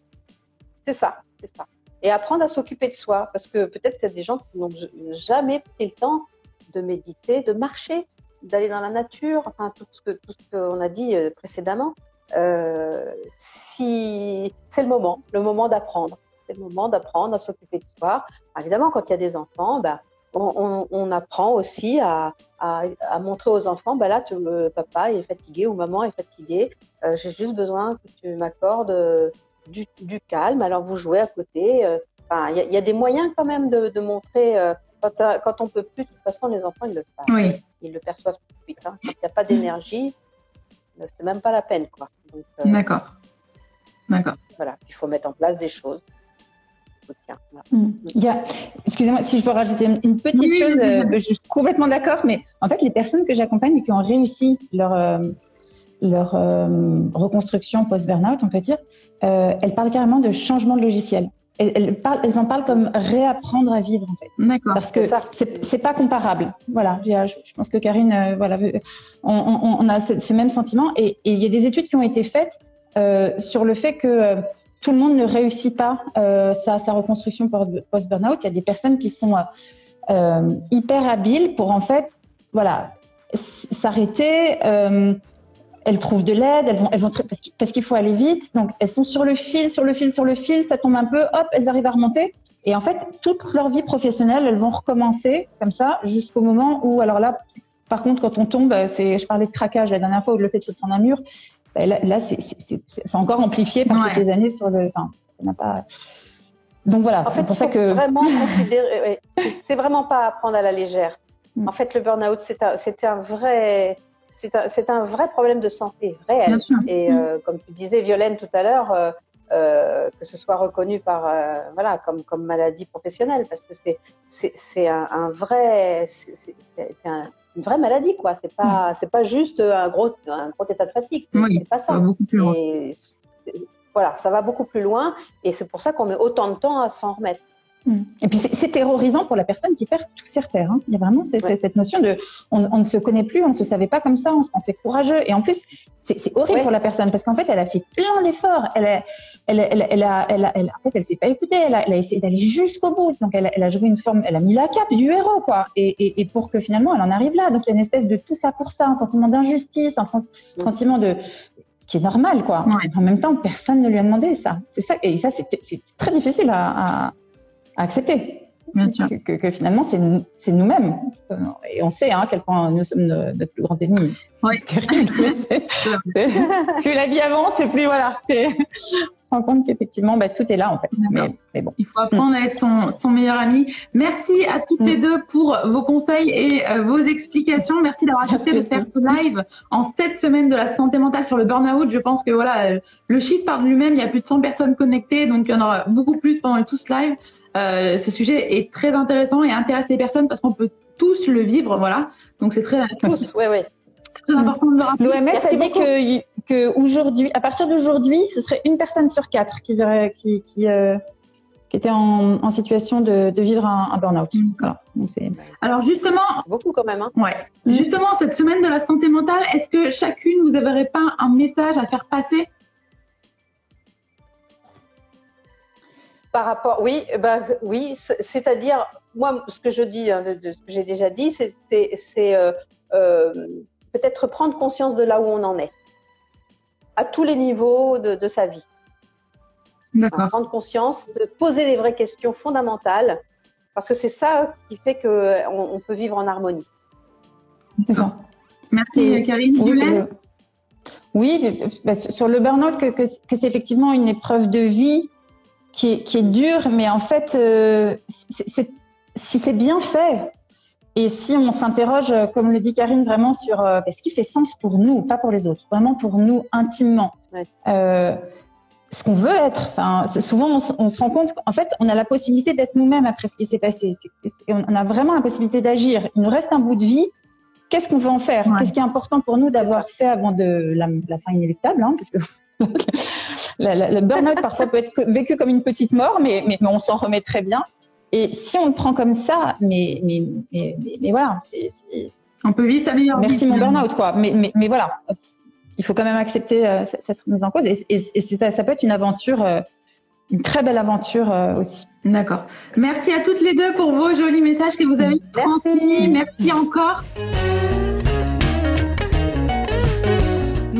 C'est ça, c'est ça. Et apprendre à s'occuper de soi, parce que peut-être qu'il y a des gens qui n'ont jamais pris le temps de méditer, de marcher, d'aller dans la nature, enfin tout ce que tout ce qu'on a dit euh, précédemment. Euh, si c'est le moment, le moment d'apprendre, c'est le moment d'apprendre à s'occuper de soi. évidemment, quand il y a des enfants, bah, on, apprend aussi à, à, montrer aux enfants, bah là, tu, papa est fatigué ou maman est fatiguée, euh, j'ai juste besoin que tu m'accordes du, du, calme. Alors vous jouez à côté. Enfin, il y, a des moyens quand même de, de montrer quand, euh, quand on peut plus, de toute façon, les enfants, ils le savent. Oui. Ils le perçoivent tout de suite. Hein. Quand il n'y a pas d'énergie, c'est même pas la peine. D'accord. D'accord. Voilà, il faut mettre en place des choses. Hmm. Il y a, excusez-moi, si je peux rajouter une petite chose, je suis complètement d'accord, mais en fait, les personnes que j'accompagne et qui ont réussi leur, leur reconstruction post-burnout, on peut dire, elles parlent carrément de changement de logiciel elles, en parlent comme réapprendre à vivre en fait. D'accord. Parce que c'est pas comparable. Voilà. Je, pense que Karine, euh, voilà, on, a ce, même sentiment et il y a des études qui ont été faites euh, sur le fait que euh, tout le monde ne réussit pas sa, sa, reconstruction post burnout. Il y a des personnes qui sont hyper habiles pour en fait, voilà, s'arrêter elles trouvent de l'aide, elles vont, parce qu'il faut aller vite. Donc elles sont sur le fil, sur le fil, sur le fil, ça tombe un peu, hop, elles arrivent à remonter. Et en fait, toute leur vie professionnelle, elles vont recommencer comme ça jusqu'au moment où, alors là, par contre, quand on tombe, c'est, je parlais de craquage la dernière fois ou le fait de se prendre un mur. Ben là, c'est, encore amplifié par toutes les années sur le. Enfin, ça n'a pas. Donc voilà. En fait, pour ça que vraiment considérer. c'est, vraiment pas à prendre à la légère. Mm. En fait, le burn-out, c'est un, vrai c'est un, vrai problème de santé réel. Et euh, comme tu disais, Violaine, tout à l'heure, euh, euh, que ce soit reconnu par, voilà, comme, comme maladie professionnelle, parce que c'est un, un, vrai, c'est une vraie maladie, quoi. C'est pas, c'est pas juste un gros, un gros état de fatigue. C'est pas ça. beaucoup plus loin. voilà, ça va beaucoup plus loin, et c'est pour ça qu'on met autant de temps à s'en remettre. Et puis c'est terrorisant pour la personne qui perd tous ses repères. Hein. Il y a vraiment cette notion de on, ne se connaît plus, on ne se savait pas comme ça, on se pensait courageux. Et en plus, c'est horrible pour la personne parce qu'en fait, elle a fait plein d'efforts. Elle, a, elle, elle, elle, a, elle, a, en fait, elle s'est pas écoutée. Elle a, elle a essayé d'aller jusqu'au bout. Donc, elle, elle, a joué une forme, elle a mis la cape du héros, quoi. Et, et, et, pour que finalement, elle en arrive là. Donc, il y a une espèce de tout ça pour ça, un sentiment d'injustice, un sentiment de qui est normal, quoi. En même temps, personne ne lui a demandé ça. C'est ça. Et ça, c'est très difficile à, à accepter. Que, finalement, c'est nous-mêmes. Et on sait hein, à quel point nous sommes notre plus grand ennemi. plus la vie avance, et plus voilà. On se rend compte qu'effectivement, bah, tout est là en fait. Mais, bon. Il faut apprendre à être son, son, meilleur ami. Merci à toutes les mm. deux pour vos conseils et euh, vos explications. Merci d'avoir accepté de faire ce live en cette semaine de la santé mentale sur le burn-out. Je pense que voilà, le chiffre par lui-même, il y a plus de 100 personnes connectées, donc il y en aura beaucoup plus pendant tout ce live. Euh, ce sujet est très intéressant et intéresse les personnes parce qu'on peut tous le vivre, voilà. Donc c'est très, tous, ouais, ouais. très important de le rappeler. L'OMS a dit que, que aujourd'hui, à partir d'aujourd'hui, ce serait une personne sur quatre qui, qui, qui, euh, qui était en, en, situation de, de vivre un, un burn-out. Voilà. Alors justement, beaucoup quand même. Hein. Ouais. Justement, cette semaine de la santé mentale, est-ce que chacune vous n'aurez pas un message à faire passer Par rapport, oui, ben, oui, c'est-à-dire, moi, ce que je dis, hein, de, ce que j'ai déjà dit, c'est euh, euh, peut-être prendre conscience de là où on en est, à tous les niveaux de, sa vie. D'accord. Prendre conscience, de poser les vraies questions fondamentales, parce que c'est ça qui fait qu'on on peut vivre en harmonie. Merci, Karine. Oui, oui bah, sur le burn-out, que, que c'est effectivement une épreuve de vie qui est, qui dur, mais en fait, euh, si c'est bien fait, et si on s'interroge, comme le dit Karine, vraiment sur euh, ce qui fait sens pour nous, pas pour les autres, vraiment pour nous intimement, euh, ce qu'on veut être. Enfin, souvent, on, se rend compte qu'en fait, on a la possibilité d'être nous-mêmes après ce qui s'est passé. on a vraiment la possibilité d'agir. Il nous reste un bout de vie. Qu'est-ce qu'on veut en faire? Qu'est-ce qui est important pour nous d'avoir fait avant de la, la fin inéluctable hein, parce que le burn-out parfois peut être vécu comme une petite mort, mais, mais, on s'en remet très bien. Et si on le prend comme ça, mais, mais, mais, mais voilà, c'est, on peut vivre sa meilleure vie. Merci mon burn-out, quoi. Mais, mais, mais voilà, il faut quand même accepter euh, cette mise en cause. Et, et, ça, ça, peut être une aventure, euh, une très belle aventure euh, aussi. D'accord. Merci à toutes les deux pour vos jolis messages que vous avez transmis. Merci encore.